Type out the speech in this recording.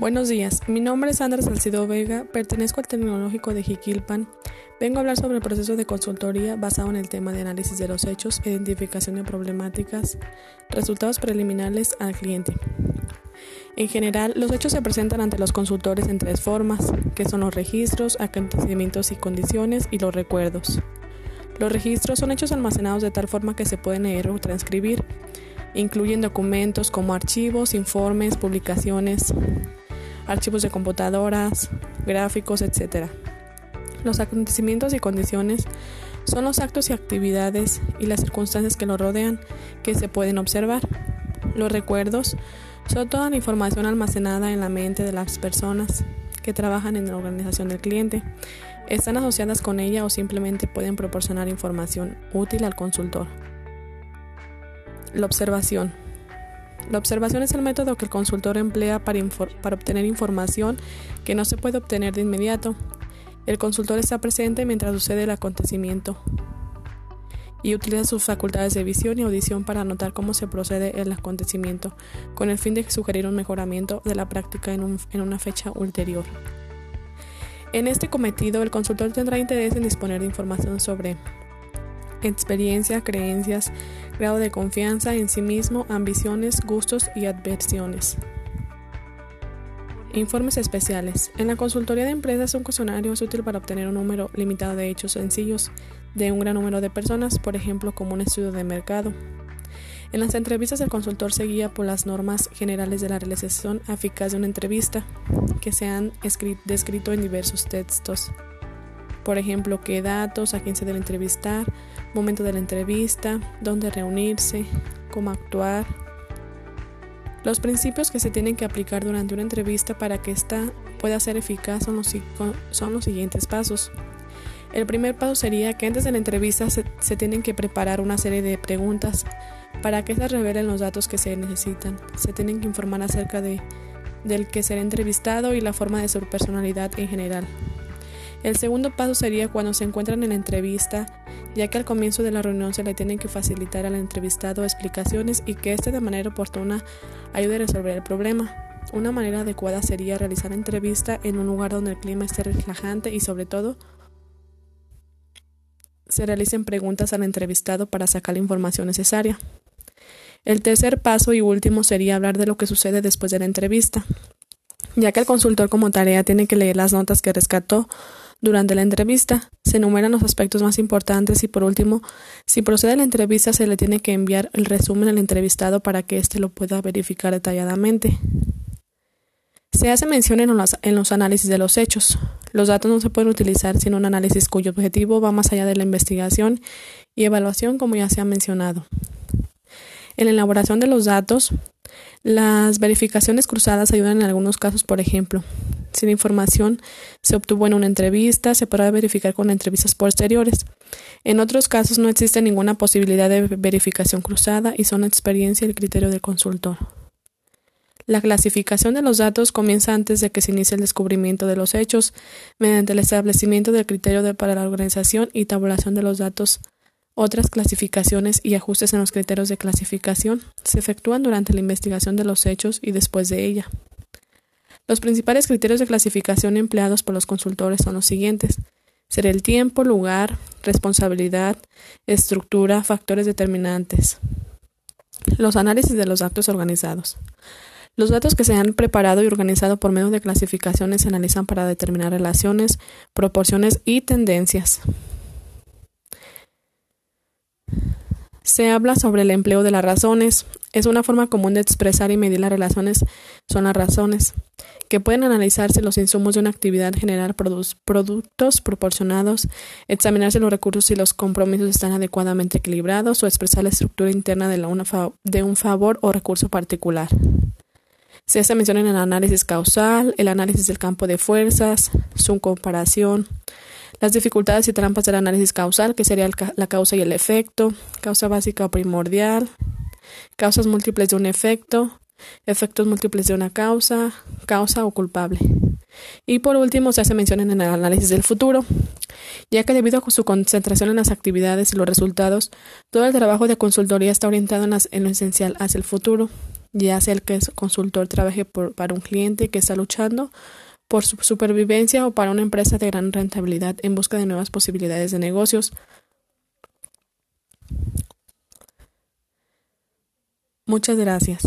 Buenos días, mi nombre es Sandra Salcido Vega, pertenezco al Tecnológico de Jiquilpan. Vengo a hablar sobre el proceso de consultoría basado en el tema de análisis de los hechos, identificación de problemáticas, resultados preliminares al cliente. En general, los hechos se presentan ante los consultores en tres formas, que son los registros, acontecimientos y condiciones y los recuerdos. Los registros son hechos almacenados de tal forma que se pueden leer o transcribir. Incluyen documentos como archivos, informes, publicaciones, archivos de computadoras, gráficos, etc. Los acontecimientos y condiciones son los actos y actividades y las circunstancias que lo rodean que se pueden observar. Los recuerdos son toda la información almacenada en la mente de las personas que trabajan en la organización del cliente. Están asociadas con ella o simplemente pueden proporcionar información útil al consultor. La observación. La observación es el método que el consultor emplea para, obtener información que no se puede obtener de inmediato. El consultor está presente mientras sucede el acontecimiento y utiliza sus facultades de visión y audición para notar cómo se procede el acontecimiento, con el fin de sugerir un mejoramiento de la práctica en, en una fecha ulterior. En este cometido, el consultor tendrá interés en disponer de información sobre experiencia, creencias, grado de confianza en sí mismo, ambiciones, gustos y adversiones. Informes especiales. En la consultoría de empresas un cuestionario es útil para obtener un número limitado de hechos sencillos de un gran número de personas, por ejemplo, como un estudio de mercado. En las entrevistas el consultor se guía por las normas generales de la realización eficaz de una entrevista, que se han descrito en diversos textos por ejemplo, qué datos, a quién se debe entrevistar, momento de la entrevista, dónde reunirse, cómo actuar. Los principios que se tienen que aplicar durante una entrevista para que ésta pueda ser eficaz son los, siguientes pasos. El primer paso sería que antes de la entrevista se, tienen que preparar una serie de preguntas para que éstas revelen los datos que se necesitan. Se tienen que informar acerca de, del que será entrevistado y la forma de su personalidad en general. El segundo paso sería cuando se encuentran en la entrevista, ya que al comienzo de la reunión se le tienen que facilitar al entrevistado explicaciones y que éste de manera oportuna ayude a resolver el problema. Una manera adecuada sería realizar la entrevista en un lugar donde el clima esté relajante y sobre todo se realicen preguntas al entrevistado para sacar la información necesaria. El tercer paso y último sería hablar de lo que sucede después de la entrevista, ya que el consultor como tarea tiene que leer las notas que rescató durante la entrevista. Se enumeran los aspectos más importantes y por último, si procede la entrevista se le tiene que enviar el resumen al entrevistado para que éste lo pueda verificar detalladamente. Se hace mención en los, en los análisis de los hechos. Los datos no se pueden utilizar sin un análisis cuyo objetivo va más allá de la investigación y evaluación como ya se ha mencionado. En la elaboración de los datos, las verificaciones cruzadas ayudan en algunos casos, por ejemplo, si la información se obtuvo en una entrevista, se podrá verificar con entrevistas posteriores. En otros casos no existe ninguna posibilidad de verificación cruzada y son la experiencia y el criterio del consultor. La clasificación de los datos comienza antes de que se inicie el descubrimiento de los hechos, mediante el establecimiento del criterio para la organización y tabulación de los datos. Otras clasificaciones y ajustes en los criterios de clasificación se efectúan durante la investigación de los hechos y después de ella. Los principales criterios de clasificación empleados por los consultores son los siguientes. Ser el tiempo, lugar, responsabilidad, estructura, factores determinantes. Los análisis de los datos organizados. Los datos que se han preparado y organizado por medio de clasificaciones se analizan para determinar relaciones, proporciones y tendencias. Se habla sobre el empleo de las razones. Es una forma común de expresar y medir las relaciones, son las razones que pueden analizarse los insumos de una actividad, generar productos proporcionados, examinarse los recursos y los compromisos están adecuadamente equilibrados o expresar la estructura interna de, de un favor o recurso particular. Se hace mención en el análisis causal, el análisis del campo de fuerzas, su comparación, las dificultades y trampas del análisis causal, que sería la causa y el efecto, causa básica o primordial, causas múltiples de un efecto, efectos múltiples de una causa, causa o culpable. Y por último, se hace mención en el análisis del futuro, ya que debido a su concentración en las actividades y los resultados, todo el trabajo de consultoría está orientado en, lo esencial hacia el futuro, ya sea el que es consultor trabaje para un cliente que está luchando por su supervivencia o para una empresa de gran rentabilidad en busca de nuevas posibilidades de negocios. Muchas gracias.